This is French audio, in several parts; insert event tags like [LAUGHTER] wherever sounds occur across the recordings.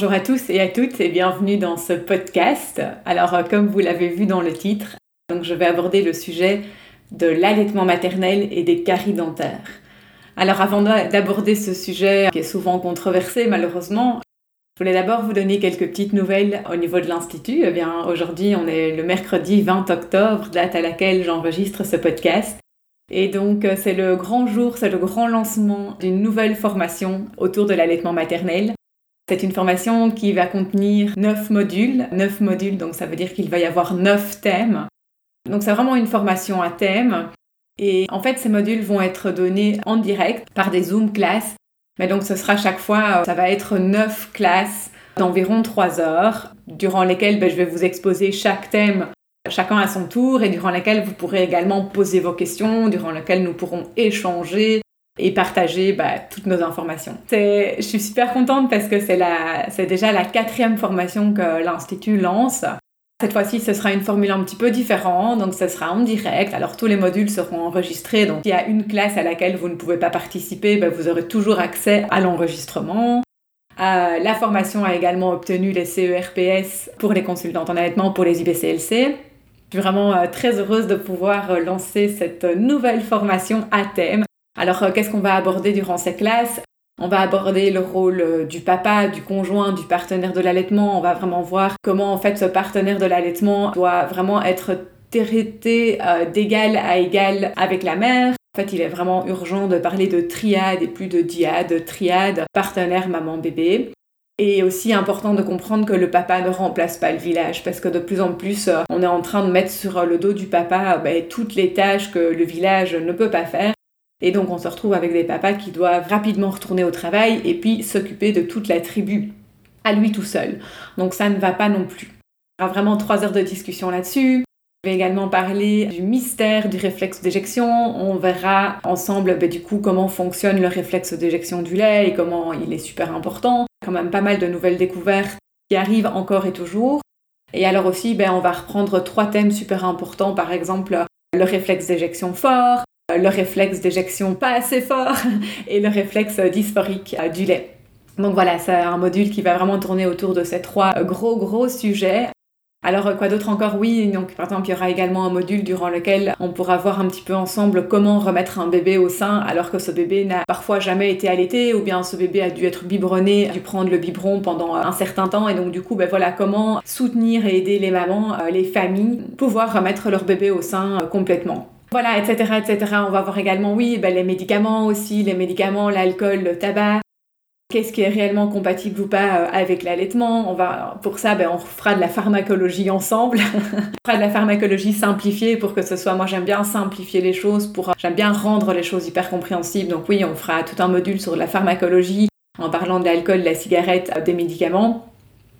Bonjour à tous et à toutes et bienvenue dans ce podcast. Alors euh, comme vous l'avez vu dans le titre, donc je vais aborder le sujet de l'allaitement maternel et des caries dentaires. Alors avant d'aborder ce sujet qui est souvent controversé malheureusement, je voulais d'abord vous donner quelques petites nouvelles au niveau de l'Institut. Eh bien aujourd'hui on est le mercredi 20 octobre, date à laquelle j'enregistre ce podcast. Et donc euh, c'est le grand jour, c'est le grand lancement d'une nouvelle formation autour de l'allaitement maternel c'est une formation qui va contenir 9 modules. 9 modules, donc ça veut dire qu'il va y avoir 9 thèmes. Donc c'est vraiment une formation à thème. Et en fait, ces modules vont être donnés en direct par des Zoom classes. Mais donc ce sera chaque fois, ça va être 9 classes d'environ 3 heures, durant lesquelles ben, je vais vous exposer chaque thème chacun à son tour et durant lesquelles vous pourrez également poser vos questions, durant lesquelles nous pourrons échanger, et partager bah, toutes nos informations. Je suis super contente parce que c'est déjà la quatrième formation que l'Institut lance. Cette fois-ci, ce sera une formule un petit peu différente, donc ce sera en direct. Alors tous les modules seront enregistrés, donc s'il y a une classe à laquelle vous ne pouvez pas participer, bah, vous aurez toujours accès à l'enregistrement. Euh, la formation a également obtenu les CERPS pour les consultantes en allaitement pour les IBCLC. Je suis vraiment euh, très heureuse de pouvoir euh, lancer cette nouvelle formation à thème alors, euh, qu'est-ce qu'on va aborder durant ces classes on va aborder le rôle euh, du papa, du conjoint, du partenaire de l'allaitement. On va vraiment voir comment en fait ce partenaire de l'allaitement doit vraiment être traité euh, d'égal à égal avec la mère. En fait, il est vraiment urgent de parler de triade et plus de diade, triade, partenaire maman-bébé. Et aussi important de comprendre que le papa ne remplace pas le village parce que de plus en plus, on est en train de mettre sur le dos du papa ben, toutes les tâches que le village ne peut pas faire. Et donc on se retrouve avec des papas qui doivent rapidement retourner au travail et puis s'occuper de toute la tribu à lui tout seul. Donc ça ne va pas non plus. Il y aura vraiment trois heures de discussion là-dessus. Je vais également parler du mystère du réflexe d'éjection. On verra ensemble ben, du coup comment fonctionne le réflexe d'éjection du lait et comment il est super important. Quand même pas mal de nouvelles découvertes qui arrivent encore et toujours. Et alors aussi, ben, on va reprendre trois thèmes super importants, par exemple le réflexe d'éjection fort, le réflexe d'éjection pas assez fort [LAUGHS] et le réflexe dysphorique euh, du lait. Donc voilà, c'est un module qui va vraiment tourner autour de ces trois gros gros sujets. Alors quoi d'autre encore? Oui, donc par exemple il y aura également un module durant lequel on pourra voir un petit peu ensemble comment remettre un bébé au sein alors que ce bébé n'a parfois jamais été allaité ou bien ce bébé a dû être biberonné, a dû prendre le biberon pendant un certain temps et donc du coup ben voilà comment soutenir et aider les mamans, euh, les familles, pouvoir remettre leur bébé au sein euh, complètement. Voilà, etc., etc. On va voir également, oui, ben, les médicaments aussi, les médicaments, l'alcool, le tabac. Qu'est-ce qui est réellement compatible ou pas euh, avec l'allaitement? On va, pour ça, ben, on fera de la pharmacologie ensemble. [LAUGHS] on fera de la pharmacologie simplifiée pour que ce soit. Moi, j'aime bien simplifier les choses, pour j'aime bien rendre les choses hyper compréhensibles. Donc oui, on fera tout un module sur la pharmacologie en parlant de l'alcool, de la cigarette, euh, des médicaments.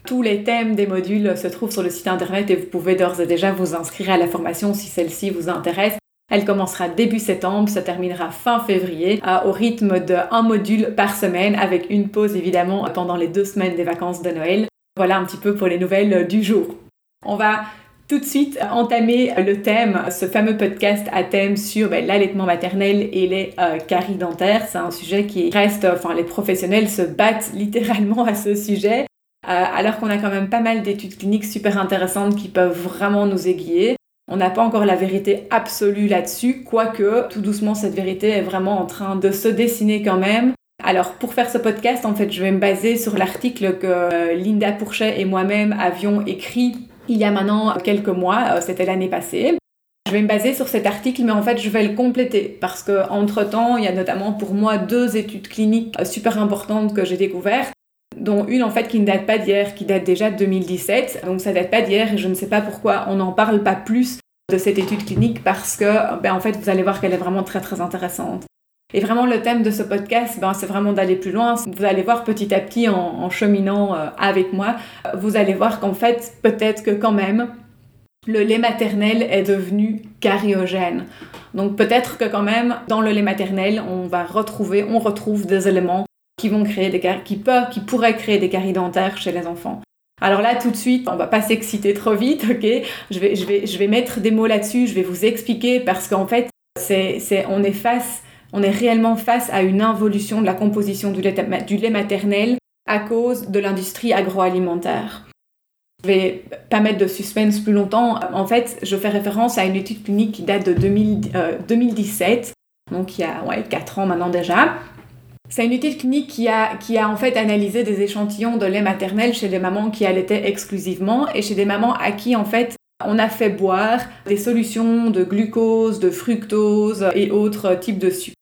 Tous les thèmes des modules se trouvent sur le site internet et vous pouvez d'ores et déjà vous inscrire à la formation si celle-ci vous intéresse. Elle commencera début septembre, se terminera fin février, euh, au rythme d'un module par semaine, avec une pause évidemment pendant les deux semaines des vacances de Noël. Voilà un petit peu pour les nouvelles du jour. On va tout de suite entamer le thème, ce fameux podcast à thème sur ben, l'allaitement maternel et les euh, caries dentaires. C'est un sujet qui reste, enfin les professionnels se battent [LAUGHS] littéralement à ce sujet, euh, alors qu'on a quand même pas mal d'études cliniques super intéressantes qui peuvent vraiment nous aiguiller. On n'a pas encore la vérité absolue là-dessus, quoique tout doucement cette vérité est vraiment en train de se dessiner quand même. Alors pour faire ce podcast, en fait, je vais me baser sur l'article que Linda Pourchet et moi-même avions écrit il y a maintenant quelques mois, euh, c'était l'année passée. Je vais me baser sur cet article, mais en fait, je vais le compléter parce que entre temps, il y a notamment pour moi deux études cliniques euh, super importantes que j'ai découvertes, dont une en fait qui ne date pas d'hier, qui date déjà de 2017. Donc ça date pas d'hier et je ne sais pas pourquoi on n'en parle pas plus de cette étude clinique parce que, ben, en fait, vous allez voir qu'elle est vraiment très très intéressante. Et vraiment, le thème de ce podcast, ben, c'est vraiment d'aller plus loin. Vous allez voir petit à petit, en, cheminant euh, avec moi, vous allez voir qu'en fait, peut-être que quand même, le lait maternel est devenu cariogène. Donc peut-être que quand même, dans le lait maternel, on va retrouver, on retrouve des éléments qui vont créer des qui peuvent, qui pourraient créer des caries dentaires chez les enfants. Alors là, tout de suite, on va pas s'exciter trop vite, ok? Je vais, je, vais, je vais mettre des mots là-dessus, je vais vous expliquer parce qu'en fait, c'est, c'est, on est face on est réellement face à une involution de la composition du lait, maternel à cause de l'industrie agroalimentaire. Je vais pas mettre de suspense plus longtemps. En fait, je fais référence à une étude clinique qui date de 2017, euh, donc il y a ouais, 4 ans maintenant déjà. C'est une étude clinique qui a, qui a en fait analysé des échantillons de lait maternel chez des mamans qui allaitaient exclusivement et chez des mamans à qui en fait on a fait boire des solutions de glucose, de fructose et autres types de sucre.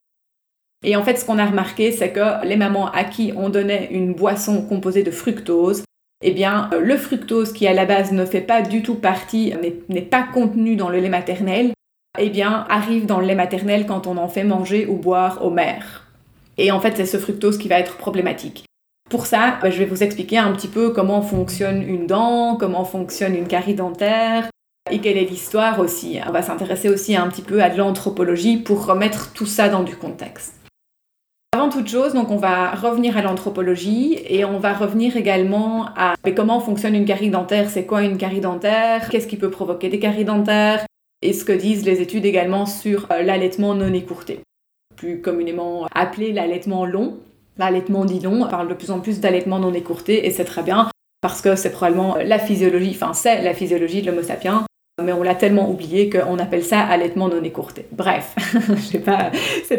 Et en fait, ce qu'on a remarqué, c'est que les mamans à qui on donnait une boisson composée de fructose, eh bien, le fructose qui à la base ne fait pas du tout partie, n'est pas contenu dans le lait maternel, eh bien, arrive dans le lait maternel quand on en fait manger ou boire aux mères. Et en fait, c'est ce fructose qui va être problématique. Pour ça, bah, je vais vous expliquer un petit peu comment fonctionne une dent, comment fonctionne une carie dentaire, et quelle est l'histoire aussi. On va s'intéresser aussi un petit peu à de l'anthropologie pour remettre tout ça dans du contexte. Avant toute chose, donc on va revenir à l'anthropologie et on va revenir également à comment fonctionne une carie dentaire, c'est quoi une carie dentaire, qu'est-ce qui peut provoquer des caries dentaires? Et ce que disent les études également sur euh, l'allaitement non écourté, plus communément appelé l'allaitement long. L'allaitement dit long, on parle de plus en plus d'allaitement non écourté et c'est très bien parce que c'est probablement la physiologie, enfin c'est la physiologie de l'homo sapiens mais on l'a tellement oublié qu'on appelle ça allaitement non écourté. Bref, [LAUGHS] c'est pas,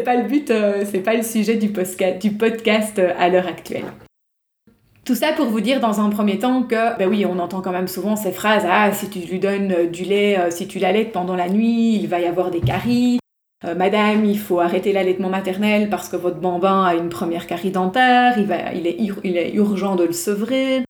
pas le but, euh, c'est pas le sujet du, du podcast euh, à l'heure actuelle. Tout ça pour vous dire dans un premier temps que, ben oui, on entend quand même souvent ces phrases Ah, si tu lui donnes euh, du lait, si tu l'allaites pendant la nuit, il va y avoir des caries. Madame, il faut arrêter l'allaitement maternel parce que votre bambin a une première carie dentaire, il, est, urgent de le sevrer.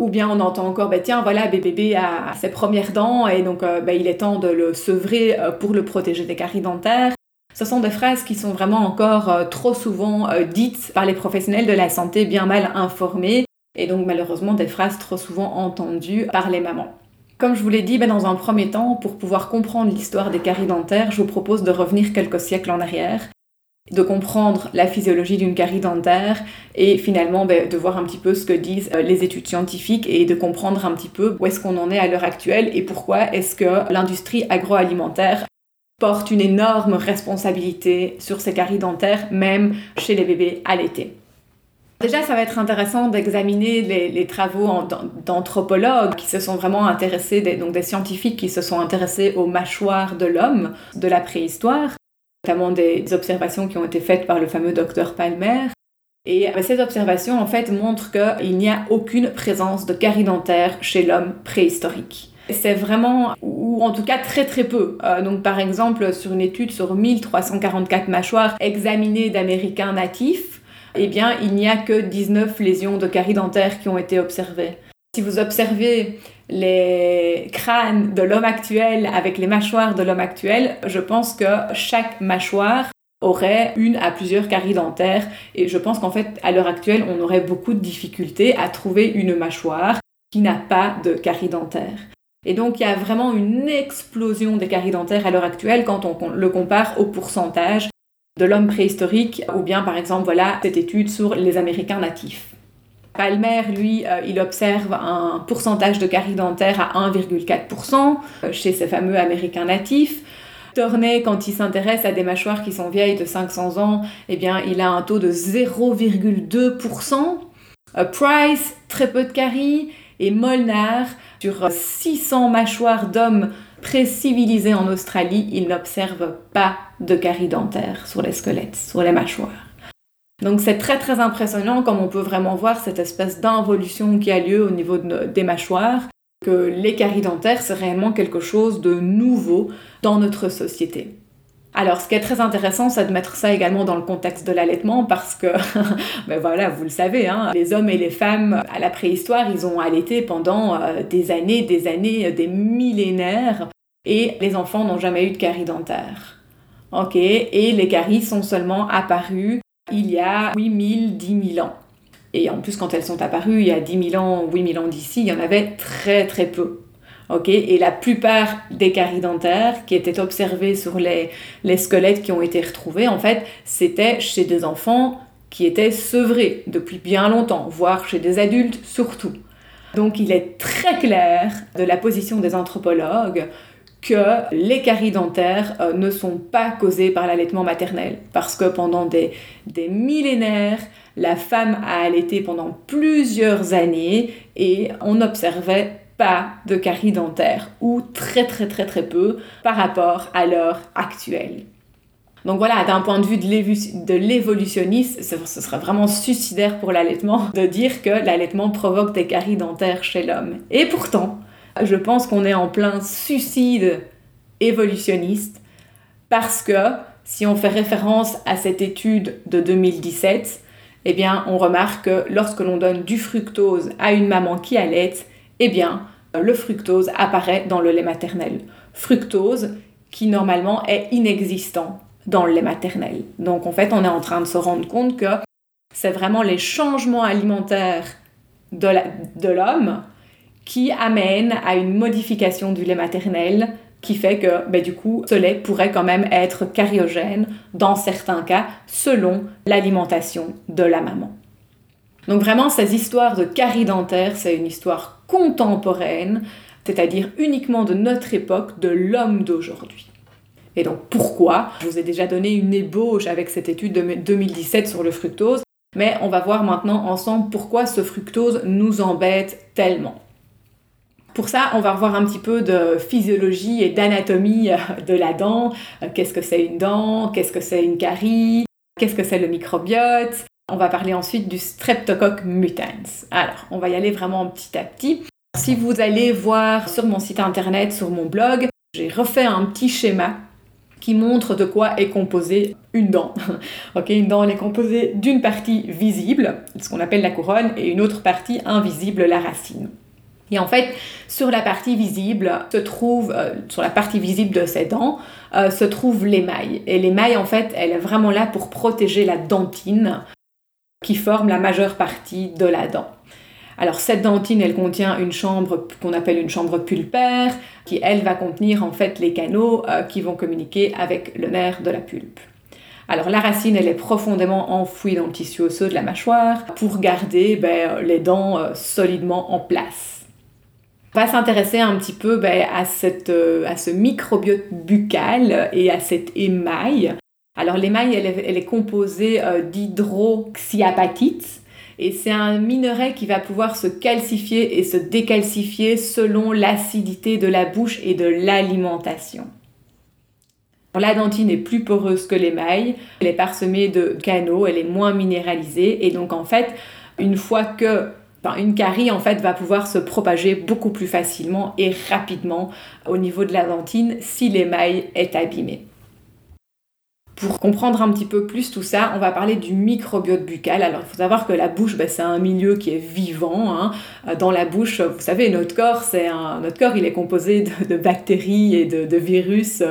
Ou bien on entend encore, bah, tiens, voilà, bébé a ses premières dents et donc euh, bah, il est temps de le sevrer euh, pour le protéger des caries dentaires. Ce sont des phrases qui sont vraiment encore euh, trop souvent dites par les professionnels de la santé bien mal informés et donc malheureusement des phrases trop souvent entendues par les mamans. Comme je vous l'ai dit, bah, dans un premier temps, pour pouvoir comprendre l'histoire des caries dentaires, je vous propose de revenir quelques siècles en arrière de comprendre la physiologie d'une carie dentaire et finalement ben, de voir un petit peu ce que disent euh, les études scientifiques et de comprendre un petit peu où est-ce qu'on en est à l'heure actuelle et pourquoi est-ce que l'industrie agroalimentaire porte une énorme responsabilité sur ces caries dentaires, même chez les bébés allaités. Déjà, ça va être intéressant d'examiner les, travaux d'anthropologues qui se sont vraiment intéressés, donc des scientifiques qui se sont intéressés aux mâchoires de l'homme de la préhistoire notamment des observations qui ont été faites par le fameux docteur Palmer. Et euh, ces observations, en fait, montrent qu'il n'y a aucune présence de carie dentaire chez l'homme préhistorique. C'est vraiment, ou en tout cas très très peu. Euh, donc par exemple, sur une étude sur 1344 mâchoires examinées d'Américains natifs, eh bien, il n'y a que 19 lésions de carie dentaire qui ont été observées. Si vous observez les crânes de l'homme actuel avec les mâchoires de l'homme actuel, je pense que chaque mâchoire aurait une à plusieurs caries dentaires et je pense qu'en fait à l'heure actuelle on aurait beaucoup de difficultés à trouver une mâchoire qui n'a pas de caries dentaires. Et donc il y a vraiment une explosion des caries dentaires à l'heure actuelle quand on le compare au pourcentage de l'homme préhistorique ou bien par exemple voilà cette étude sur les Américains natifs. Palmer, lui, euh, il observe un pourcentage de caries dentaires à 1,4% euh, chez ces fameux Américains natifs. Tornay, quand il s'intéresse à des mâchoires qui sont vieilles de 500 ans, eh bien, il a un taux de 0,2%. Euh, Price, très peu de caries. Et Molnar, Sur 600 mâchoires d'hommes pré-civilisés en Australie, ils n'observent pas de caries dentaires sur les squelettes, sur les mâchoires. Donc c'est très très impressionnant comme on peut vraiment voir cette espèce d'involution qui a lieu au niveau des mâchoires, que les caries dentaires c'est réellement quelque chose de nouveau dans notre société. Alors, ce qui est très intéressant, c'est de mettre ça également dans le contexte de l'allaitement parce que, [LAUGHS] ben voilà, vous le savez, hein, les hommes et les femmes à la préhistoire, ils ont allaité pendant euh, des années, des années, des millénaires et les enfants n'ont jamais eu de caries dentaires. Ok, et les caries sont seulement apparues il y a 8000, 10 000 ans. Et en plus, quand elles sont apparues il y a 10 000 ans, 8 000 ans d'ici, il y en avait très très peu. Et la plupart des caries dentaires qui étaient observées sur les, les squelettes qui ont été retrouvés, en fait, c'était chez des enfants qui étaient sevrés depuis bien longtemps, voire chez des adultes surtout. Donc il est très clair de la position des anthropologues que les caries dentaires euh, ne sont pas causées par l'allaitement maternel. Parce que pendant des, des millénaires, la femme a allaité pendant plusieurs années et on n'observait pas de caries dentaires, ou très très très très peu par rapport à l'heure actuelle. Donc voilà, d'un point de vue de l'évolutionnisme, ce serait vraiment suicidaire pour l'allaitement de dire que l'allaitement provoque des caries dentaires chez l'homme. Et pourtant, je pense qu'on est en plein suicide évolutionniste parce que si on fait référence à cette étude de 2017, eh bien, on remarque que lorsque l'on donne du fructose à une maman qui allait, eh bien, le fructose apparaît dans le lait maternel. Fructose qui normalement est inexistant dans le lait maternel. Donc en fait, on est en train de se rendre compte que c'est vraiment les changements alimentaires de l'homme qui amène à une modification du lait maternel qui fait que ben, du coup ce lait pourrait quand même être cariogène dans certains cas selon l'alimentation de la maman. Donc vraiment ces histoires de carie dentaire, c'est une histoire contemporaine, c'est-à-dire uniquement de notre époque, de l'homme d'aujourd'hui. Et donc pourquoi? Je vous ai déjà donné une ébauche avec cette étude de 2017 sur le fructose, mais on va voir maintenant ensemble pourquoi ce fructose nous embête tellement. Pour ça, on va revoir un petit peu de physiologie et d'anatomie euh, de la dent. Euh, qu'est-ce que c'est une dent? Qu'est-ce que c'est une carie? Qu'est-ce que c'est le microbiote? On va parler ensuite du Streptococcus mutans. Alors, on va y aller vraiment petit à petit. Si vous allez voir sur mon site internet, sur mon blog, j'ai refait un petit schéma qui montre de quoi est composée une dent. [LAUGHS] une dent elle est composée d'une partie visible, ce qu'on appelle la couronne, et une autre partie invisible, la racine. Et en fait, sur la partie visible se trouve, euh, sur la partie visible de ces dents, euh, se trouve l'émail. Et l'émail, en fait, elle est vraiment là pour protéger la dentine qui forme la majeure partie de la dent. Alors cette dentine, elle contient une chambre qu'on appelle une chambre pulpaire, qui elle va contenir en fait les canaux euh, qui vont communiquer avec le nerf de la pulpe. Alors la racine, elle est profondément enfouie dans le tissu osseux de la mâchoire pour garder ben, les dents solidement en place. On va s'intéresser un petit peu ben, cette, euh, à ce microbiote buccal et à cet émail. Alors l'émail, elle, est composée euh, d'hydroxyapatite et c'est un minerai qui va pouvoir se calcifier et se décalcifier selon l'acidité de la bouche et de l'alimentation. La dentine est plus poreuse que l'émail, elle est parsemée de canaux, elle est moins minéralisée et donc en fait, une fois que une carie en fait va pouvoir se propager beaucoup plus facilement et rapidement au niveau de la dentine si l'émail est abîmé. Pour comprendre un petit peu plus tout ça, on va parler du microbiote buccal. Alors, il faut savoir que la bouche, ben, c'est un milieu qui est vivant. Hein. Dans la bouche, vous savez, notre corps, c'est un... notre corps, il est composé de, bactéries et de, virus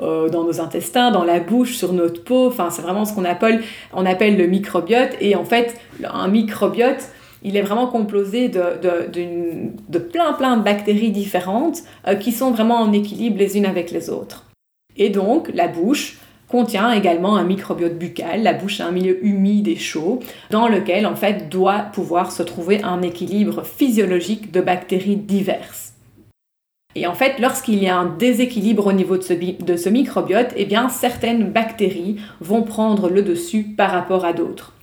euh, dans nos intestins, dans la bouche, sur notre peau. Enfin, c'est vraiment ce qu'on appelle, on appelle le microbiote. Et en fait, un microbiote, il est vraiment composé de, plein plein de bactéries différentes euh, qui sont vraiment en équilibre les unes avec les autres. Et donc la bouche contient également un microbiote buccal. La bouche est un milieu humide et chaud dans lequel en fait doit pouvoir se trouver un équilibre physiologique de bactéries diverses. Et en fait, lorsqu'il y a un déséquilibre au niveau de ce, microbiote, eh bien certaines bactéries vont prendre le dessus par rapport à d'autres.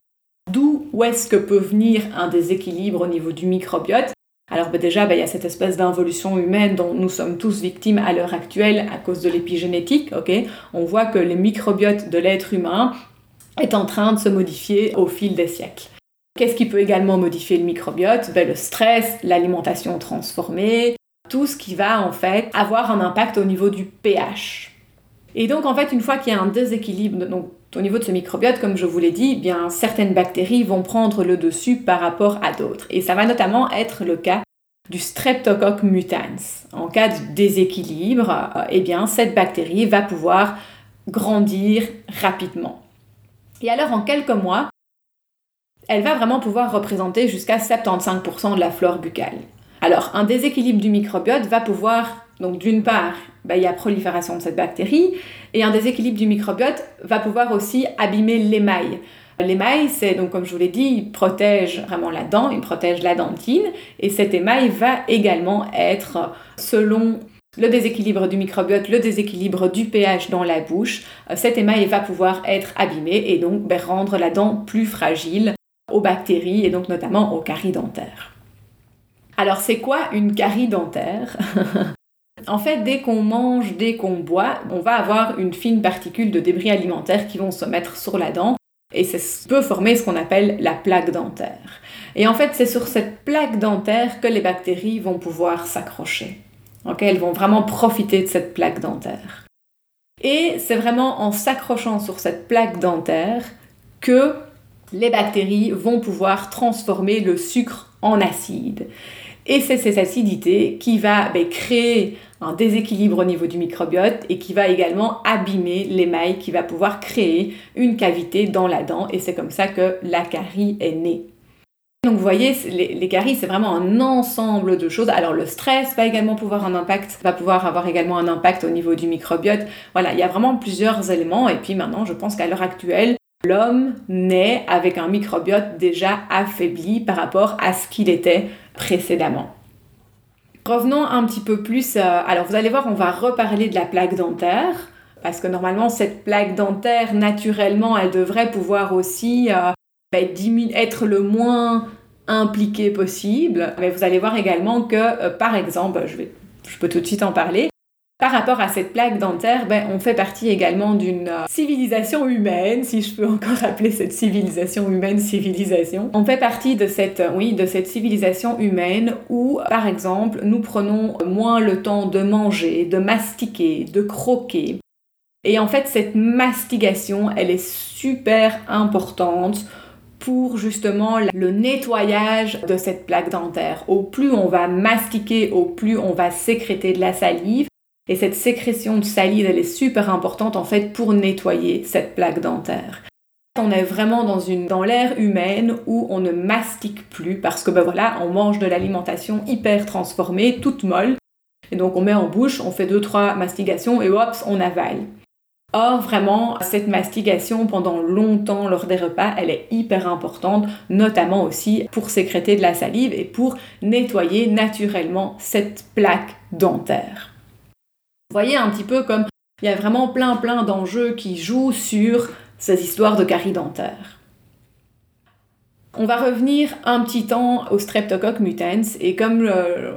D'où est-ce que peut venir un déséquilibre au niveau du microbiote? Alors ben, déjà, ben, il y a cette espèce d'involution humaine dont nous sommes tous victimes à l'heure actuelle à cause de l'épigénétique. On voit que le microbiote de l'être humain est en train de se modifier au fil des siècles. Qu'est-ce qui peut également modifier le microbiote? Ben, Le stress, l'alimentation transformée, tout ce qui va en fait avoir un impact au niveau du pH. Et donc en fait, une fois qu'il y a un déséquilibre au niveau de ce microbiote, comme je vous l'ai dit, eh certaines bactéries vont prendre le dessus par rapport à d'autres. Et ça va notamment être le cas du Streptococcus mutans. En cas de déséquilibre, euh, eh bien cette bactérie va pouvoir grandir rapidement. Et alors en quelques mois, elle va vraiment pouvoir représenter jusqu'à 75% de la flore buccale. Alors un déséquilibre du microbiote va pouvoir donc d'une part, bah, il y a prolifération de cette bactérie, et un déséquilibre du microbiote va pouvoir aussi abîmer l'émail. L'émail, c'est donc comme je vous l'ai dit, il protège vraiment la dent, il protège la dentine, et cet émail va également être, selon le déséquilibre du microbiote, le déséquilibre du pH dans la bouche, cet émail va pouvoir être abîmé et donc ben, rendre la dent plus fragile aux bactéries et donc notamment aux caries dentaires. Alors c'est quoi une carie dentaire? [LAUGHS] En fait, dès qu'on mange, dès qu'on boit, on va avoir une fine particule de débris alimentaires qui vont se mettre sur la dent et ça peut former ce qu'on appelle la plaque dentaire. Et en fait, c'est sur cette plaque dentaire que les bactéries vont pouvoir s'accrocher. elles vont vraiment profiter de cette plaque dentaire. Et c'est vraiment en s'accrochant sur cette plaque dentaire que les bactéries vont pouvoir transformer le sucre en acide. Et c'est cette acidité qui va ben, créer un déséquilibre au niveau du microbiote et qui va également abîmer l'émail, qui va pouvoir créer une cavité dans la dent. Et c'est comme ça que la carie est née. Donc vous voyez, les, caries, c'est vraiment un ensemble de choses. Alors le stress va également pouvoir un impact, va pouvoir avoir également un impact au niveau du microbiote. Voilà, il y a vraiment plusieurs éléments. Et puis maintenant, je pense qu'à l'heure actuelle, l'homme naît avec un microbiote déjà affaibli par rapport à ce qu'il était précédemment. Revenons un petit peu plus. Euh, alors, vous allez voir, on va reparler de la plaque dentaire. Parce que normalement, cette plaque dentaire, naturellement, elle devrait pouvoir aussi euh, ben, être le moins impliquée possible. Mais vous allez voir également que, euh, par exemple, je peux tout de suite en parler, par rapport à cette plaque dentaire, ben, on fait partie également d'une euh, civilisation humaine, si je peux encore appeler cette civilisation humaine civilisation. On fait partie de cette, euh, de cette civilisation humaine où, par exemple, nous prenons moins le temps de manger, de mastiquer, de croquer. Et en fait, cette mastigation, elle est super importante pour justement le nettoyage de cette plaque dentaire. Au plus on va mastiquer, au plus on va sécréter de la salive, et cette sécrétion de salive, elle est super importante en fait pour nettoyer cette plaque dentaire. On est vraiment dans, une, dans l'ère humaine où on ne mastique plus parce que ben voilà, on mange de l'alimentation hyper transformée, toute molle. Et donc on met en bouche, on fait deux trois mastigations et hop, on avale. Or, vraiment, cette mastigation pendant longtemps lors des repas, elle est hyper importante, notamment aussi pour sécréter de la salive et pour nettoyer naturellement cette plaque dentaire. Vous voyez un petit peu comme il y a vraiment plein plein d'enjeux qui jouent sur ces histoires de caries dentaires. On va revenir un petit temps au Streptococcus mutans et comme euh,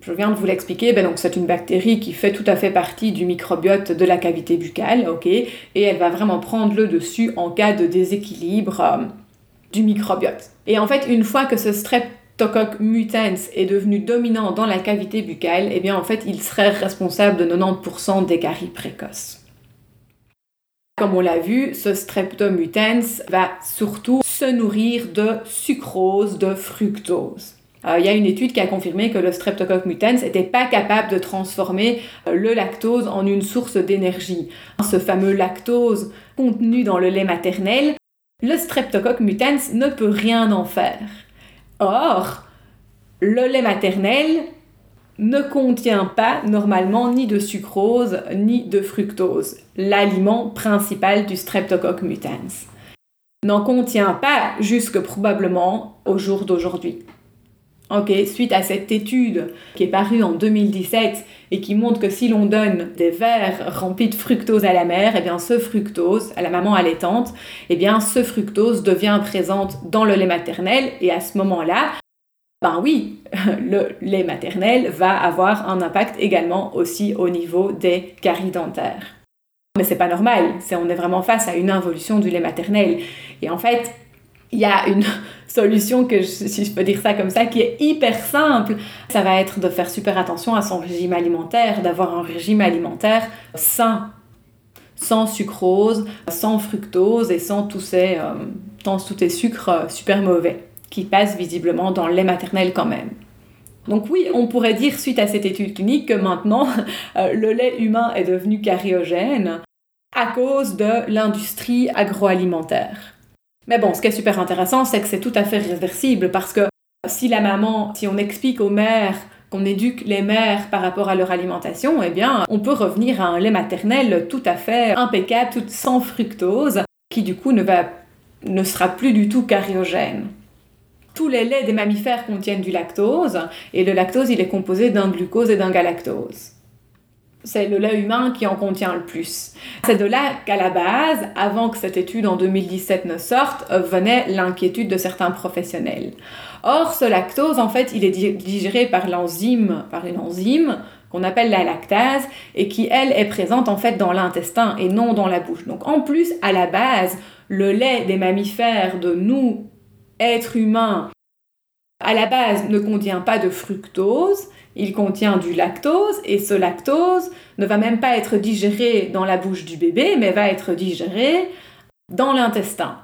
je viens de vous l'expliquer, ben c'est une bactérie qui fait tout à fait partie du microbiote de la cavité buccale, ok, et elle va vraiment prendre le dessus en cas de déséquilibre euh, du microbiote. Et en fait, une fois que ce Streptococcus Tococ mutans est devenu dominant dans la cavité buccale, eh bien en fait il serait responsable de 90% des caries précoces. Comme on l'a vu, ce Streptomutans va surtout se nourrir de sucrose, de fructose. Euh, il y a une étude qui a confirmé que le Streptococcus mutans n'était pas capable de transformer euh, le lactose en une source d'énergie. Ce fameux lactose contenu dans le lait maternel, le Streptococcus mutans ne peut rien en faire. Or, le lait maternel ne contient pas normalement ni de sucrose ni de fructose, l'aliment principal du Streptococcus mutans. N'en contient pas jusque probablement au jour d'aujourd'hui. Ok, suite à cette étude qui est parue en 2017 et qui montre que si l'on donne des verres remplis de fructose à la mère, et eh bien ce fructose, à la maman allaitante, et eh bien ce fructose devient présente dans le lait maternel et à ce moment-là, ben oui, [LAUGHS] le lait maternel va avoir un impact également aussi au niveau des caries dentaires. Mais c'est pas normal, on est vraiment face à une involution du lait maternel. Et en fait, il y a une [LAUGHS] solution que, si je peux dire ça comme ça, qui est hyper simple. Ça va être de faire super attention à son régime alimentaire, d'avoir un régime alimentaire sain, sans sucrose, sans fructose et sans tous ces, euh, tous ces sucres euh, super mauvais qui passent visiblement dans le lait maternel quand même. Donc oui, on pourrait dire suite à cette étude clinique que maintenant [LAUGHS] euh, le lait humain est devenu cariogène à cause de l'industrie agroalimentaire. Mais bon, ce qui est super intéressant, c'est que c'est tout à fait réversible parce que si la maman, si on explique aux mères qu'on éduque les mères par rapport à leur alimentation, eh bien, on peut revenir à un lait maternel tout à fait impeccable, tout sans fructose, qui du coup ne, va, ne sera plus du tout cariogène. Tous les laits des mammifères contiennent du lactose, et le lactose, il est composé d'un glucose et d'un galactose. C'est le lait humain qui en contient le plus. C'est de là qu'à la base, avant que cette étude en 2017 ne sorte, venait l'inquiétude de certains professionnels. Or, ce lactose, en fait, il est digéré par l'enzyme, par une enzyme qu'on appelle la lactase et qui, elle, est présente en fait dans l'intestin et non dans la bouche. Donc, en plus, à la base, le lait des mammifères, de nous, êtres humains, à la base ne contient pas de fructose, il contient du lactose et ce lactose ne va même pas être digéré dans la bouche du bébé, mais va être digéré dans l'intestin.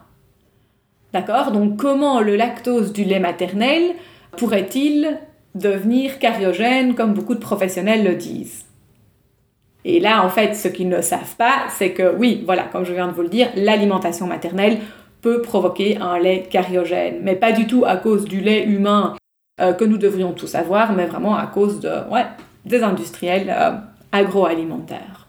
D'accord? Donc comment le lactose du lait maternel pourrait-il devenir cariogène comme beaucoup de professionnels le disent? Et là, en fait, ce qu'ils ne savent pas, c'est que oui, voilà, comme je viens de vous le dire, l'alimentation maternelle peut provoquer un lait cariogène, mais pas du tout à cause du lait humain euh, que nous devrions tous avoir, mais vraiment à cause de, des industriels euh, agroalimentaires.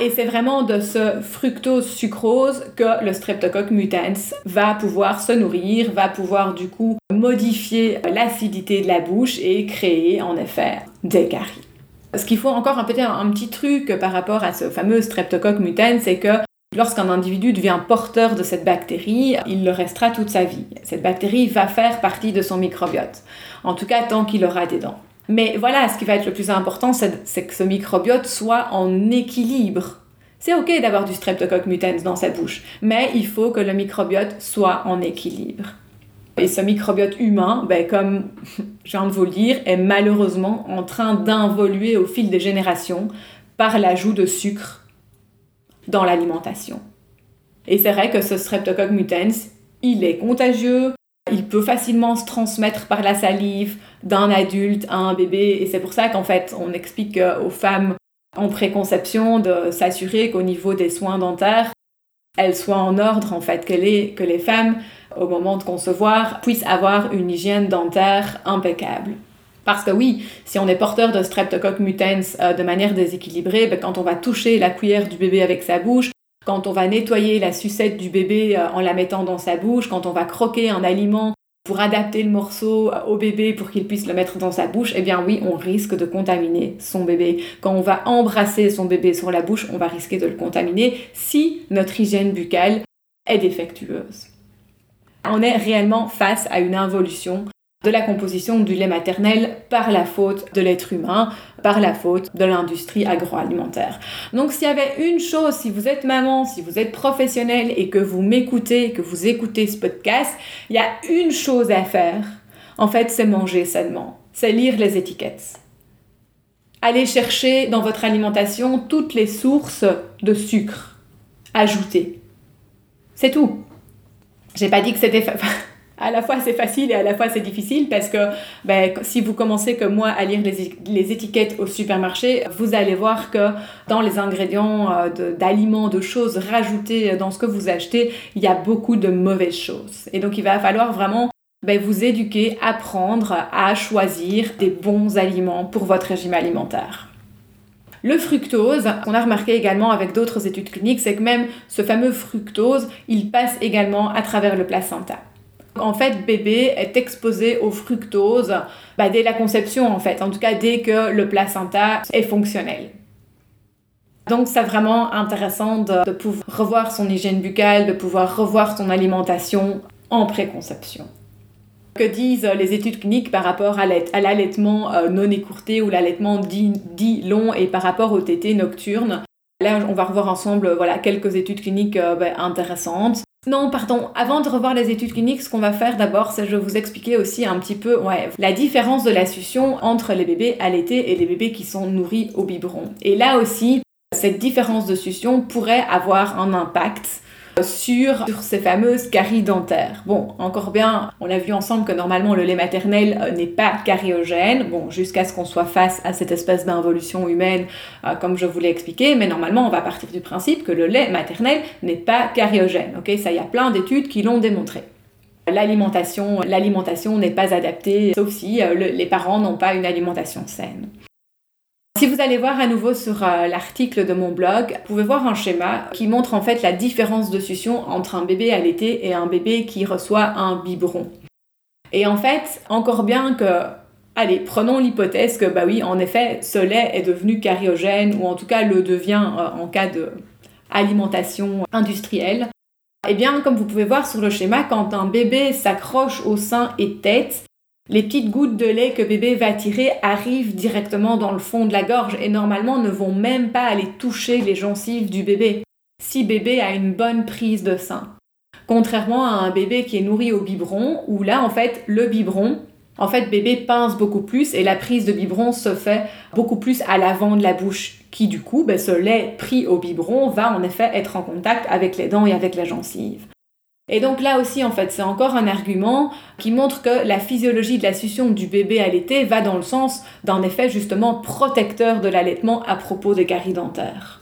Et c'est vraiment de ce fructose-sucrose que le Streptococcus mutans va pouvoir se nourrir, va pouvoir du coup modifier l'acidité de la bouche et créer en effet des caries. Ce qu'il faut encore un, petit, un petit truc par rapport à ce fameux Streptococcus mutans, c'est que Lorsqu'un individu devient porteur de cette bactérie, il le restera toute sa vie. Cette bactérie va faire partie de son microbiote, en tout cas tant qu'il aura des dents. Mais voilà, ce qui va être le plus important, c'est que ce microbiote soit en équilibre. C'est ok d'avoir du Streptococcus mutans dans sa bouche, mais il faut que le microbiote soit en équilibre. Et ce microbiote humain, ben, comme [LAUGHS] je viens de vous le dire, est malheureusement en train d'involuer au fil des générations par l'ajout de sucre dans l'alimentation. Et c'est vrai que ce Streptococcus mutans, il est contagieux, il peut facilement se transmettre par la salive d'un adulte à un bébé, et c'est pour ça qu'en fait, on explique aux femmes en préconception de s'assurer qu'au niveau des soins dentaires, elles soient en ordre, en fait, que les, que les femmes, au moment de concevoir, puissent avoir une hygiène dentaire impeccable. Parce que oui, si on est porteur de Streptococcus mutans euh, de manière déséquilibrée, ben, quand on va toucher la cuillère du bébé avec sa bouche, quand on va nettoyer la sucette du bébé euh, en la mettant dans sa bouche, quand on va croquer un aliment pour adapter le morceau euh, au bébé pour qu'il puisse le mettre dans sa bouche, eh bien oui, on risque de contaminer son bébé. Quand on va embrasser son bébé sur la bouche, on va risquer de le contaminer si notre hygiène buccale est défectueuse. On est réellement face à une involution de la composition du lait maternel par la faute de l'être humain, par la faute de l'industrie agroalimentaire. Donc s'il y avait une chose, si vous êtes maman, si vous êtes professionnel et que vous m'écoutez, que vous écoutez ce podcast, il y a une chose à faire. En fait, c'est manger sainement, c'est lire les étiquettes. Allez chercher dans votre alimentation toutes les sources de sucre ajoutées. C'est tout. J'ai pas dit que c'était [LAUGHS] à la fois c'est facile et à la fois c'est difficile parce que ben, si vous commencez comme moi à lire les, étiquettes au supermarché, vous allez voir que dans les ingrédients euh, d'aliments, de, choses rajoutées dans ce que vous achetez, il y a beaucoup de mauvaises choses. Et donc il va falloir vraiment ben, vous éduquer, apprendre à choisir des bons aliments pour votre régime alimentaire. Le fructose, qu'on a remarqué également avec d'autres études cliniques, c'est que même ce fameux fructose, il passe également à travers le placenta. En fait, bébé est exposé au fructose bah, dès la conception, en fait, en tout cas dès que le placenta est fonctionnel. Donc c'est vraiment intéressant de, pouvoir revoir son hygiène buccale, de pouvoir revoir son alimentation en préconception. Que disent les études cliniques par rapport à l'allaitement euh, non écourté ou l'allaitement dit, long et par rapport au TT nocturne? Là, on va revoir ensemble voilà, quelques études cliniques euh, ben, intéressantes. Non, pardon, avant de revoir les études cliniques, ce qu'on va faire d'abord, c'est je vais vous expliquer aussi un petit peu ouais, la différence de la succion entre les bébés allaités et les bébés qui sont nourris au biberon. Et là aussi, cette différence de succion pourrait avoir un impact sur, ces fameuses caries dentaires. Bon, encore bien, on a vu ensemble que normalement le lait maternel euh, n'est pas cariogène, bon, jusqu'à ce qu'on soit face à cette espèce d'involution humaine, euh, comme je vous l'ai expliqué, mais normalement on va partir du principe que le lait maternel n'est pas cariogène, ok? Ça, il y a plein d'études qui l'ont démontré. L'alimentation, l'alimentation n'est pas adaptée, sauf si euh, les parents n'ont pas une alimentation saine. Si vous allez voir à nouveau sur euh, l'article de mon blog, vous pouvez voir un schéma qui montre en fait la différence de succion entre un bébé allaité et un bébé qui reçoit un biberon. Et en fait, encore bien que Allez, prenons l'hypothèse que, bah oui, en effet, ce lait est devenu cariogène, ou en tout cas le devient euh, en cas d'alimentation industrielle. Eh bien, comme vous pouvez voir sur le schéma, quand un bébé s'accroche au sein et tête, les petites gouttes de lait que bébé va tirer arrivent directement dans le fond de la gorge et normalement ne vont même pas aller toucher les gencives du bébé si bébé a une bonne prise de sein. Contrairement à un bébé qui est nourri au biberon où là en fait le biberon en fait, bébé pince beaucoup plus et la prise de biberon se fait beaucoup plus à l'avant de la bouche, qui du coup, ben, ce lait pris au biberon va en effet être en contact avec les dents et avec la gencive. Et donc là aussi, en fait, c'est encore un argument qui montre que la physiologie de la succion du bébé allaité va dans le sens d'un effet justement protecteur de l'allaitement à propos des caries dentaires.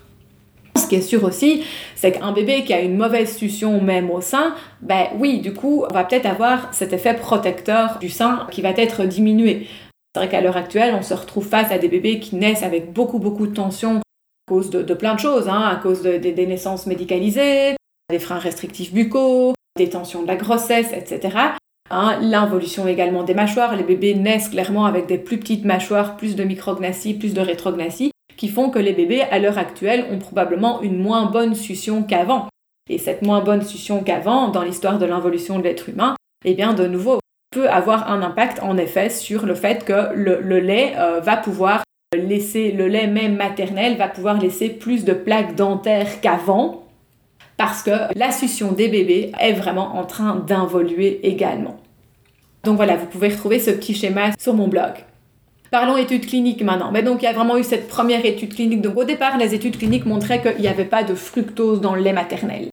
Ce qui est sûr aussi, c'est qu'un bébé qui a une mauvaise succion même au sein, ben oui, du coup, on va peut-être avoir cet effet protecteur du sein qui va être diminué. C'est vrai qu'à l'heure actuelle, on se retrouve face à des bébés qui naissent avec beaucoup, beaucoup de tension à cause de, plein de choses, hein, à cause des naissances médicalisées, des freins restrictifs buccaux, des tensions de la grossesse, etc. Hein, L'involution également des mâchoires. Les bébés naissent clairement avec des plus petites mâchoires, plus de micrognathie, plus de rétrognathie, qui font que les bébés, à l'heure actuelle, ont probablement une moins bonne succion qu'avant. Et cette moins bonne succion qu'avant, dans l'histoire de l'involution de l'être humain, eh bien, de nouveau, peut avoir un impact en effet sur le fait que le, lait euh, va pouvoir laisser, le lait même maternel va pouvoir laisser plus de plaques dentaires qu'avant, parce que la succion des bébés est vraiment en train d'involuer également. Donc voilà, vous pouvez retrouver ce petit schéma sur mon blog. Parlons études cliniques maintenant. Mais donc il y a vraiment eu cette première étude clinique. Donc au départ, les études cliniques montraient qu'il n'y avait pas de fructose dans le lait maternel.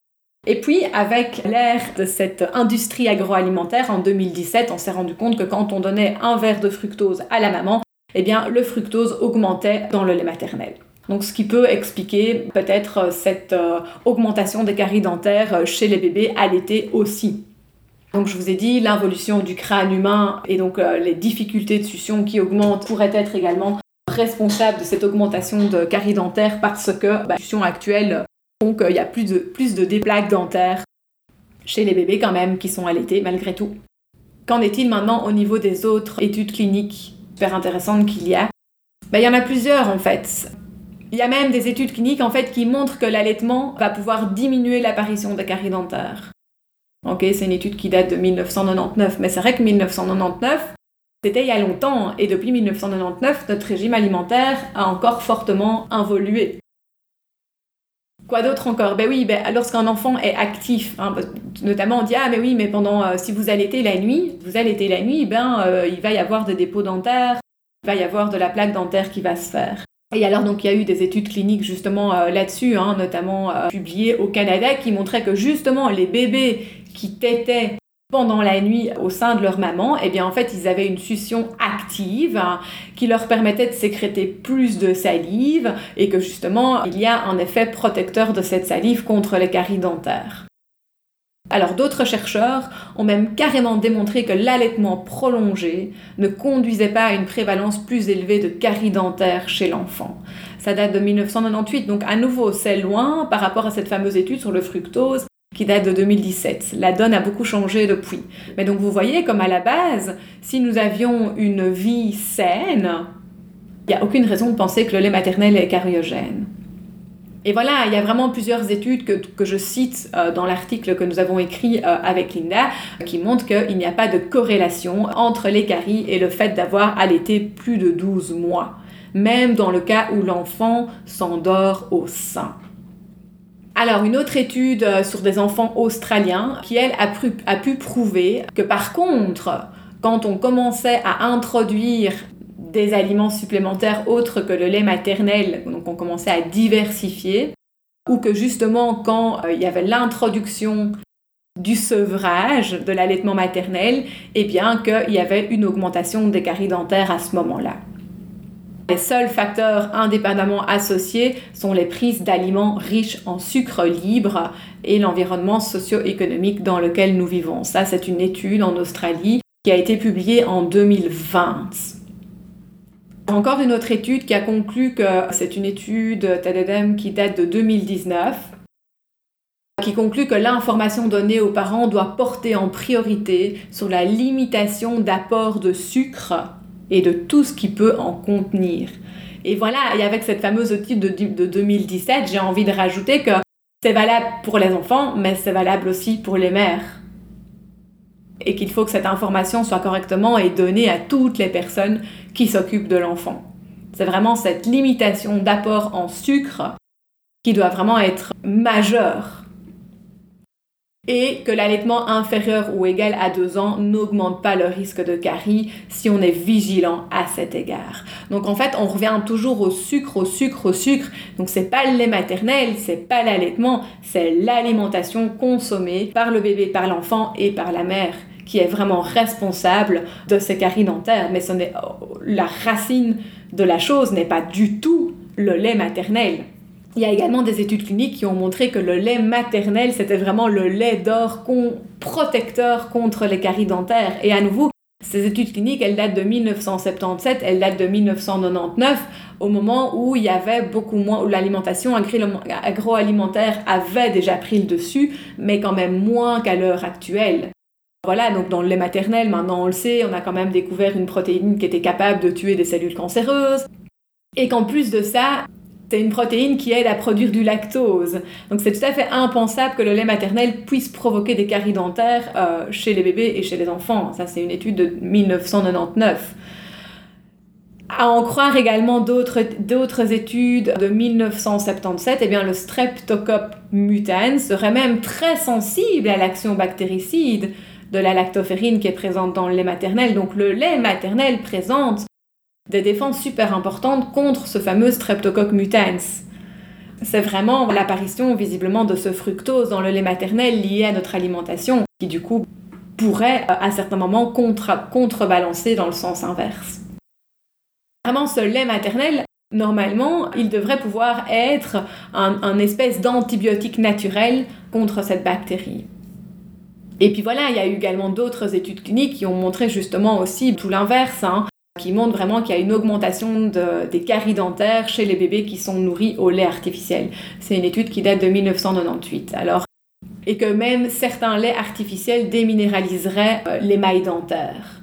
Et puis, avec l'ère de cette industrie agroalimentaire, en 2017, on s'est rendu compte que quand on donnait un verre de fructose à la maman, eh bien, le fructose augmentait dans le lait maternel. Donc, ce qui peut expliquer peut-être euh, cette euh, augmentation des caries dentaires euh, chez les bébés à l'été aussi. Donc, je vous ai dit, l'involution du crâne humain et donc les difficultés de succion qui augmentent pourraient être également responsables de cette augmentation de caries dentaires parce que bah, la succion actuelle font qu'il y a plus de, plus de déplaques dentaires chez les bébés quand même qui sont allaités malgré tout. Qu'en est-il maintenant au niveau des autres études cliniques super intéressantes qu'il y a? Bah, Il y en a plusieurs en fait. Il y a même des études cliniques en fait qui montrent que l'allaitement va pouvoir diminuer l'apparition de caries dentaires. Ok, c'est une étude qui date de 1999, mais c'est vrai que 1999, c'était il y a longtemps, et depuis 1999, notre régime alimentaire a encore fortement évolué. Quoi d'autre encore? Ben oui, ben, lorsqu'un enfant est actif, hein, notamment on dit ah mais oui, mais pendant euh, si vous allaitez la nuit, vous allaitez la nuit, ben euh, il va y avoir des dépôts dentaires, il va y avoir de la plaque dentaire qui va se faire. Et alors donc il y a eu des études cliniques justement euh, là-dessus, hein, notamment euh, publiées au Canada, qui montraient que justement les bébés qui tétaient pendant la nuit au sein de leur maman, eh bien en fait ils avaient une succion active hein, qui leur permettait de sécréter plus de salive et que justement il y a un effet protecteur de cette salive contre les caries dentaires. Alors d'autres chercheurs ont même carrément démontré que l'allaitement prolongé ne conduisait pas à une prévalence plus élevée de caries dentaires chez l'enfant. Ça date de 1998, donc à nouveau c'est loin par rapport à cette fameuse étude sur le fructose qui date de 2017. La donne a beaucoup changé depuis. Mais donc vous voyez comme à la base, si nous avions une vie saine, il n'y a aucune raison de penser que le lait maternel est cariogène. Et voilà, il y a vraiment plusieurs études que, je cite euh, dans l'article que nous avons écrit euh, avec Linda qui montrent qu'il n'y a pas de corrélation entre les caries et le fait d'avoir allaité plus de 12 mois, même dans le cas où l'enfant s'endort au sein. Alors, une autre étude euh, sur des enfants australiens qui, elle, a pu, a pu prouver que par contre, quand on commençait à introduire des aliments supplémentaires autres que le lait maternel, donc on commençait à diversifier, ou que justement quand euh, il y avait l'introduction du sevrage, de l'allaitement maternel, eh bien qu'il y avait une augmentation des caries dentaires à ce moment-là. Les seuls facteurs indépendamment associés sont les prises d'aliments riches en sucre libre et l'environnement socio-économique dans lequel nous vivons. Ça, c'est une étude en Australie qui a été publiée en 2020. Encore une autre étude qui a conclu que c'est une étude qui date de 2019 qui conclut que l'information donnée aux parents doit porter en priorité sur la limitation d'apport de sucre et de tout ce qui peut en contenir. Et voilà, et avec cette fameuse étude de, de 2017, j'ai envie de rajouter que c'est valable pour les enfants, mais c'est valable aussi pour les mères et qu'il faut que cette information soit correctement et donnée à toutes les personnes qui s'occupent de l'enfant. C'est vraiment cette limitation d'apport en sucre qui doit vraiment être majeure. Et que l'allaitement inférieur ou égal à 2 ans n'augmente pas le risque de carie si on est vigilant à cet égard. Donc en fait, on revient toujours au sucre, au sucre, au sucre. Donc c'est pas le lait maternel, c'est pas l'allaitement, c'est l'alimentation consommée par le bébé, par l'enfant et par la mère qui est vraiment responsable de ces caries dentaires. Mais ce la racine de la chose n'est pas du tout le lait maternel. Il y a également des études cliniques qui ont montré que le lait maternel, c'était vraiment le lait d'or protecteur contre les caries dentaires. Et à nouveau, ces études cliniques, elles datent de 1977, elles datent de 1999, au moment où il y avait beaucoup moins, où l'alimentation agroalimentaire avait déjà pris le dessus, mais quand même moins qu'à l'heure actuelle. Voilà, donc dans le lait maternel, maintenant on le sait, on a quand même découvert une protéine qui était capable de tuer des cellules cancéreuses. Et qu'en plus de ça, c'est une protéine qui aide à produire du lactose. Donc c'est tout à fait impensable que le lait maternel puisse provoquer des caries dentaires euh, chez les bébés et chez les enfants. Ça c'est une étude de 1999. À en croire également d'autres études de 1977, eh bien le Streptococcus mutans serait même très sensible à l'action bactéricide de la lactoferrine qui est présente dans le lait maternel. Donc le lait maternel présente des défenses super importantes contre ce fameux Streptococcus mutans. C'est vraiment l'apparition visiblement de ce fructose dans le lait maternel lié à notre alimentation qui du coup pourrait à certains moments contrebalancer dans le sens inverse. Vraiment ce lait maternel, normalement, il devrait pouvoir être un, un espèce d'antibiotique naturel contre cette bactérie. Et puis voilà, il y a eu également d'autres études cliniques qui ont montré justement aussi tout l'inverse, hein, qui montrent vraiment qu'il y a une augmentation des caries dentaires chez les bébés qui sont nourris au lait artificiel. C'est une étude qui date de 1998. Alors, et que même certains laits artificiels déminéraliseraient euh, l'émail dentaire.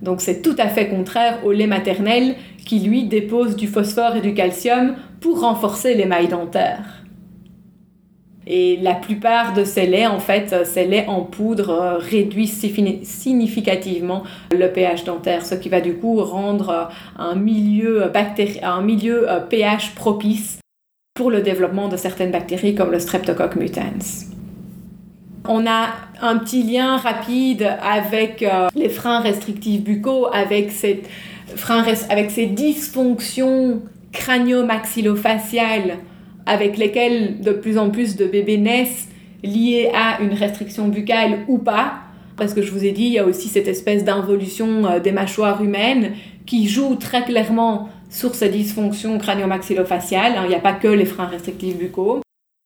Donc c'est tout à fait contraire au lait maternel qui lui dépose du phosphore et du calcium pour renforcer l'émail dentaire. Et la plupart de ces laits, en fait, ces laits en poudre euh, réduisent significativement le pH dentaire, ce qui va du coup rendre euh, un milieu, un milieu pH euh, propice pour le développement de certaines bactéries comme le Streptococcus mutans. On a un petit lien rapide avec les freins restrictifs buccaux, avec, cette freins, avec ces dysfonctions crânio-maxillofaciales avec lesquels de plus en plus de bébés naissent liés à une restriction buccale ou pas. Parce que je vous ai dit, il y a aussi cette espèce d'involution euh, des mâchoires humaines qui joue très clairement sur ces dysfonctions crânio-maxillofaciales. Hein. Il n'y a pas que les freins restrictifs buccaux.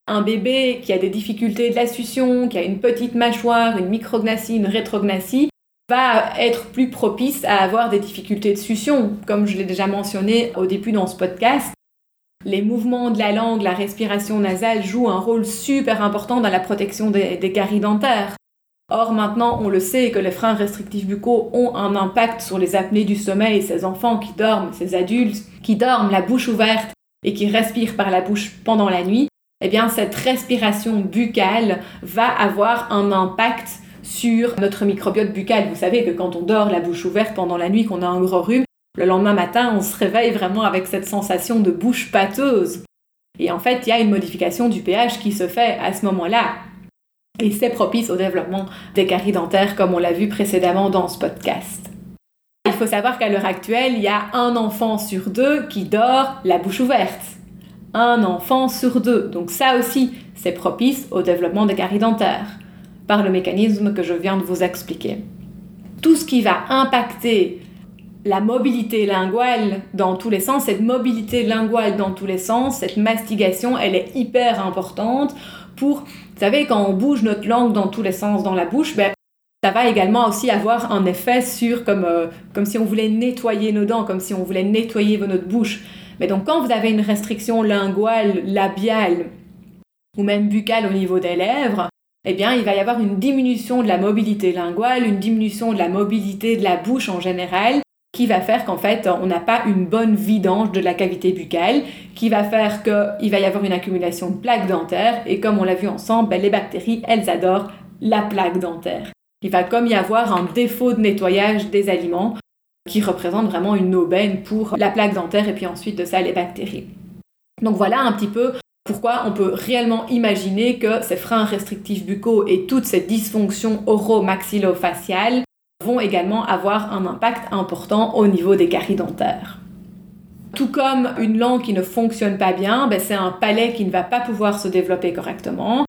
Un bébé qui a des difficultés de la succion, qui a une petite mâchoire, une micrognathies, une rétrognathies, va être plus propice à avoir des difficultés de succion, comme je l'ai déjà mentionné au début dans ce podcast les mouvements de la langue, la respiration nasale jouent un rôle super important dans la protection des, caries dentaires. Or maintenant, on le sait que les freins restrictifs buccaux ont un impact sur les apnées du sommeil, ces enfants qui dorment, ces adultes qui dorment la bouche ouverte et qui respire par la bouche pendant la nuit, eh bien cette respiration buccale va avoir un impact sur notre microbiote buccal. Vous savez que quand on dort la bouche ouverte pendant la nuit, qu'on a un gros rhume, le lendemain matin, on se réveille vraiment avec cette sensation de bouche pâteuse. Et en fait, il y a une modification du pH qui se fait à ce moment-là. Et c'est propice au développement des caries dentaires, comme on l'a vu précédemment dans ce podcast. Il faut savoir qu'à l'heure actuelle, il y a un enfant sur deux qui dort la bouche ouverte. Un enfant sur deux. Donc ça aussi, c'est propice au développement des caries dentaires, par le mécanisme que je viens de vous expliquer. Tout ce qui va impacter la mobilité linguale dans tous les sens, cette mobilité linguale dans tous les sens, cette mastigation, elle est hyper importante pour, vous savez, quand on bouge notre langue dans tous les sens dans la bouche, ben, ça va également aussi avoir un effet sur, comme, euh, comme si on voulait nettoyer nos dents, comme si on voulait nettoyer notre bouche. Mais donc quand vous avez une restriction linguale, labiale ou même buccale au niveau des lèvres, eh bien, il va y avoir une diminution de la mobilité linguale, une diminution de la mobilité de la bouche en général, qui va faire qu'en fait, on n'a pas une bonne vidange de la cavité buccale, qui va faire qu'il va y avoir une accumulation de plaques dentaires, et comme on l'a vu ensemble, ben, les bactéries, elles adorent la plaque dentaire. Il va comme y avoir un défaut de nettoyage des aliments qui représente vraiment une aubaine pour la plaque dentaire et puis ensuite de ça les bactéries. Donc voilà un petit peu pourquoi on peut réellement imaginer que ces freins restrictifs buccaux et toute cette dysfonction oro-maxillofaciale vont également avoir un impact important au niveau des caries dentaires. Tout comme une langue qui ne fonctionne pas bien, ben c'est un palais qui ne va pas pouvoir se développer correctement.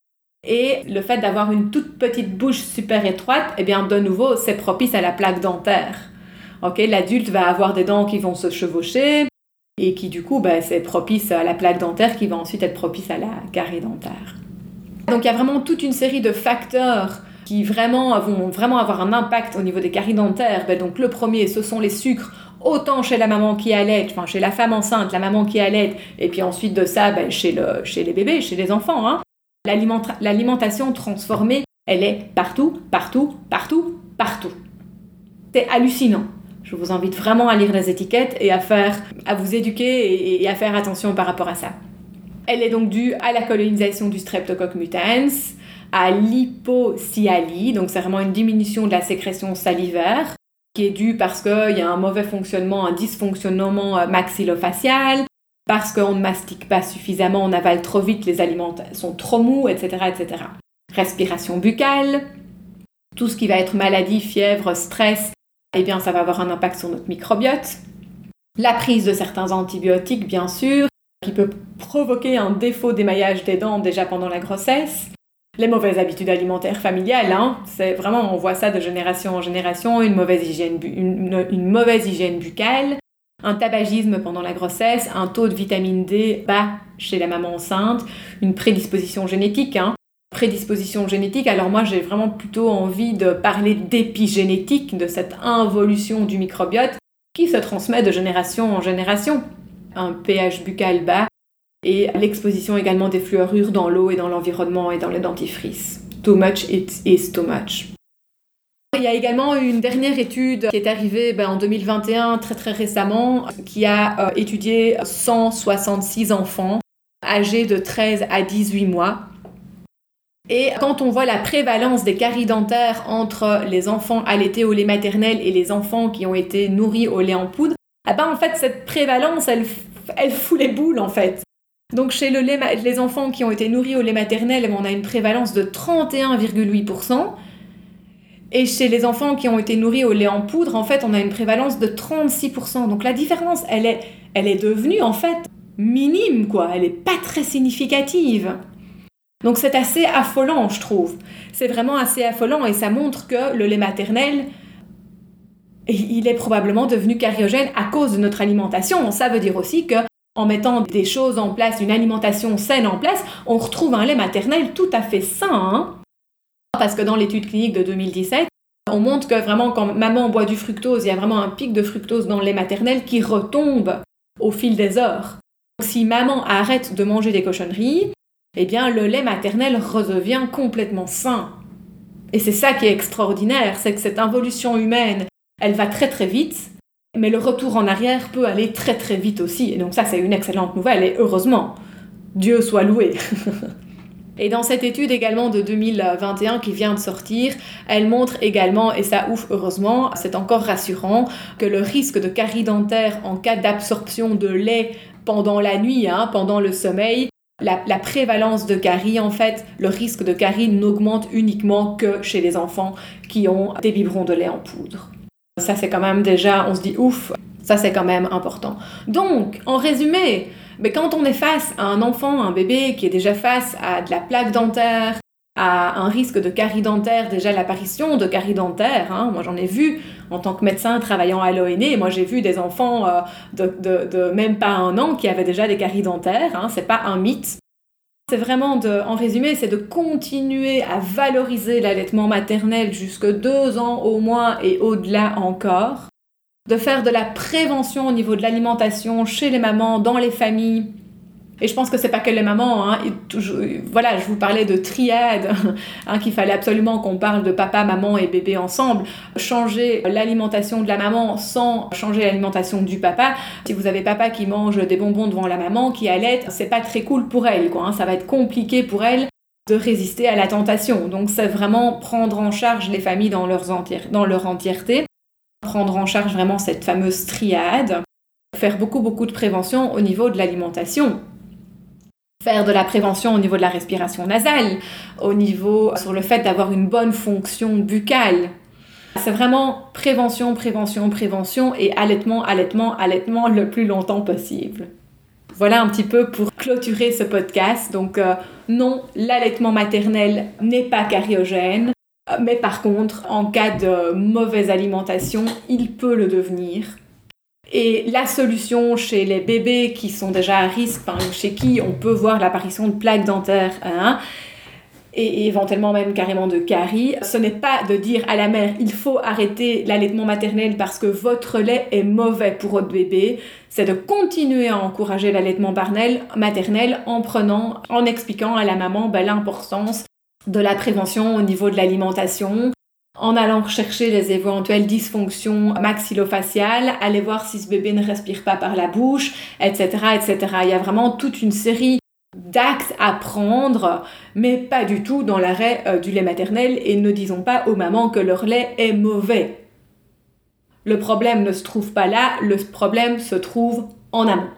Et le fait d'avoir une toute petite bouche super étroite, eh bien de nouveau, c'est propice à la plaque dentaire. Ok, l'adulte va avoir des dents qui vont se chevaucher et qui du coup, ben, c'est propice à la plaque dentaire qui va ensuite être propice à la carie dentaire. Donc il y a vraiment toute une série de facteurs qui vraiment vont vraiment avoir un impact au niveau des caries dentaires. Ben, donc le premier, ce sont les sucres, autant chez la maman qui allait, enfin chez la femme enceinte, la maman qui allait, et puis ensuite de ça, ben, chez, le, chez les bébés, chez les enfants. Hein. L'alimentation transformée, elle est partout, partout, partout, partout. C'est hallucinant. Je vous invite vraiment à lire les étiquettes et à faire, à vous éduquer et, à faire attention par rapport à ça. Elle est donc due à la colonisation du Streptococcus mutans, à l'hypocyalie, donc c'est vraiment une diminution de la sécrétion salivaire, qui est due parce qu'il y a un mauvais fonctionnement, un dysfonctionnement euh, maxillofacial, parce qu'on ne mastique pas suffisamment, on avale trop vite, les aliments sont trop mous, etc., etc. Respiration buccale, tout ce qui va être maladie, fièvre, stress, eh bien ça va avoir un impact sur notre microbiote. La prise de certains antibiotiques, bien sûr, qui peut provoquer un défaut d'émaillage des dents déjà pendant la grossesse les mauvaises habitudes alimentaires familiales. Hein. C'est vraiment, on voit ça de génération en génération, une mauvaise hygiène, une, mauvaise hygiène buccale, un tabagisme pendant la grossesse, un taux de vitamine D bas chez la maman enceinte, une prédisposition génétique. Hein. Prédisposition génétique, alors moi j'ai vraiment plutôt envie de parler d'épigénétique, de cette involution du microbiote qui se transmet de génération en génération. Un pH buccal bas et l'exposition également des fluorures dans l'eau et dans l'environnement et dans le dentifrice. Too much, it is too much. Il y a également une dernière étude qui est arrivée ben, en 2021, très très récemment, qui a euh, étudié 166 enfants âgés de 13 à 18 mois. Et quand on voit la prévalence des caries dentaires entre les enfants allaités au lait maternel et les enfants qui ont été nourris au lait en poudre, eh ben en fait cette prévalence, elle, elle fout les boules en fait. Donc chez le les enfants qui ont été nourris au lait maternel, on a une prévalence de 31,8%. Et chez les enfants qui ont été nourris au lait en poudre, en fait, on a une prévalence de 36%. Donc la différence, elle est, elle est devenue en fait minime, quoi. Elle n'est pas très significative. Donc c'est assez affolant, je trouve. C'est vraiment assez affolant et ça montre que le lait maternel, il est probablement devenu cariogène à cause de notre alimentation. Ça veut dire aussi que en mettant des choses en place, une alimentation saine en place, on retrouve un lait maternel tout à fait sain. Hein. Parce que dans l'étude clinique de 2017, on montre que vraiment quand maman boit du fructose, il y a vraiment un pic de fructose dans le lait maternel qui retombe au fil des heures. Si maman arrête de manger des cochonneries, eh bien le lait maternel redevient complètement sain. Et c'est ça qui est extraordinaire, c'est que cette involution humaine, elle va très très vite Mais le retour en arrière peut aller très très vite aussi. Et donc ça, c'est une excellente nouvelle. Et heureusement, Dieu soit loué. [LAUGHS] Et dans cette étude également de 2021 qui vient de sortir, elle montre également, et ça ouf heureusement, c'est encore rassurant, que le risque de carie dentaire en cas d'absorption de lait pendant la nuit, hein, pendant le sommeil, la, la, prévalence de carie, en fait, le risque de carie n'augmente uniquement que chez les enfants qui ont des biberons de lait en poudre. Ça, c'est quand même déjà, on se dit ouf, ça, c'est quand même important. Donc, en résumé, mais quand on est face à un enfant, un bébé qui est déjà face à de la plaque dentaire, à un risque de carie dentaire, déjà l'apparition de carie dentaire, hein, moi j'en ai vu en tant que médecin travaillant à l'ONE, moi j'ai vu des enfants euh, de, même pas un an qui avaient déjà des caries dentaires, hein, c'est pas un mythe. C'est vraiment, de, en résumé, c'est de continuer à valoriser l'allaitement maternel jusque deux ans au moins et au-delà encore de faire de la prévention au niveau de l'alimentation chez les mamans, dans les familles. Et je pense que c'est pas que les mamans. Hein. voilà, je vous parlais de triade, hein, qu'il fallait absolument qu'on parle de papa, maman et bébé ensemble. Changer l'alimentation de la maman sans changer l'alimentation du papa. Si vous avez papa qui mange des bonbons devant la maman, qui allait, c'est pas très cool pour elle. Quoi, hein. Ça va être compliqué pour elle de résister à la tentation. Donc c'est vraiment prendre en charge les familles dans, leurs dans leur entièreté prendre en charge vraiment cette fameuse triade, faire beaucoup beaucoup de prévention au niveau de l'alimentation, faire de la prévention au niveau de la respiration nasale, au niveau sur le fait d'avoir une bonne fonction buccale. C'est vraiment prévention, prévention, prévention et allaitement, allaitement, allaitement le plus longtemps possible. Voilà un petit peu pour clôturer ce podcast. Donc euh, non, l'allaitement maternel n'est pas cariogène. Mais par contre, en cas de mauvaise alimentation, il peut le devenir. Et la solution chez les bébés qui sont déjà à risque, chez qui on peut voir l'apparition de plaques dentaires, hein, et éventuellement même carrément de caries, ce n'est pas de dire à la mère il faut arrêter l'allaitement maternel parce que votre lait est mauvais pour votre bébé, c'est de continuer à encourager l'allaitement maternel en prenant, en expliquant à la maman ben, l'importance de la prévention au niveau de l'alimentation, en allant chercher les éventuelles dysfonctions maxillofaciales, aller voir si ce bébé ne respire pas par la bouche, etc., etc. Il y a vraiment toute une série d'actes à prendre, mais pas du tout dans l'arrêt euh, du lait maternel et ne disons pas aux mamans que leur lait est mauvais. Le problème ne se trouve pas là, le problème se trouve en amont.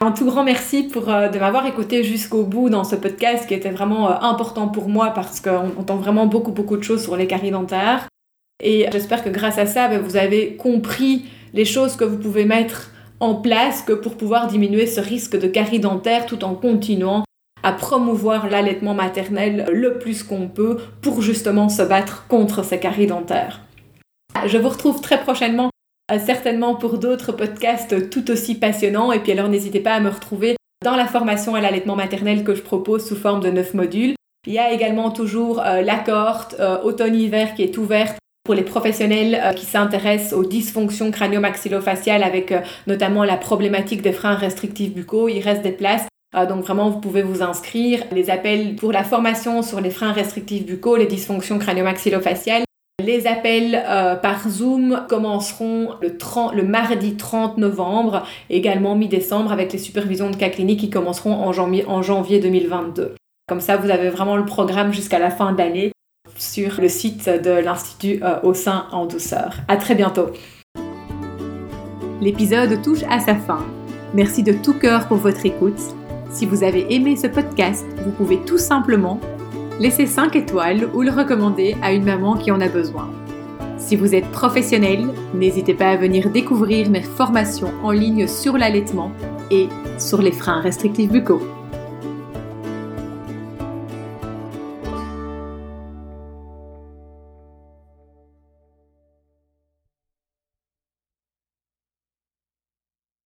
Un tout grand merci pour, euh, de m'avoir écouté jusqu'au bout dans ce podcast qui était vraiment euh, important pour moi parce qu'on entend vraiment beaucoup beaucoup de choses sur les caries dentaires. Et j'espère que grâce à ça, ben, vous avez compris les choses que vous pouvez mettre en place que pour pouvoir diminuer ce risque de caries dentaires tout en continuant à promouvoir l'allaitement maternel le plus qu'on peut pour justement se battre contre ces caries dentaires. Je vous retrouve très prochainement certainement pour d'autres podcasts tout aussi passionnants. Et puis alors n'hésitez pas à me retrouver dans la formation à l'allaitement maternel que je propose sous forme de 9 modules. Il y a également toujours euh, la cohorte euh, automne-hiver qui est ouverte pour les professionnels qui s'intéressent aux dysfonctions crânio-maxillofaciales avec notamment la problématique des freins restrictifs buccaux. Il reste des places. donc vraiment, vous pouvez vous inscrire. Les appels pour la formation sur les freins restrictifs buccaux, les dysfonctions crânio-maxillofaciales les appels euh, par Zoom commenceront le, mardi 30 novembre, également mi-décembre, avec les supervisions de cas cliniques qui commenceront en janvier, en janvier 2022. Comme ça, vous avez vraiment le programme jusqu'à la fin d'année sur le site de l'Institut euh, au sein en douceur. À très bientôt. L'épisode touche à sa fin. Merci de tout cœur pour votre écoute. Si vous avez aimé ce podcast, vous pouvez tout simplement laissez 5 étoiles ou le recommander à une maman qui en a besoin. Si vous êtes professionnel, n'hésitez pas à venir découvrir mes formations en ligne sur l'allaitement et sur les freins restrictifs buccaux.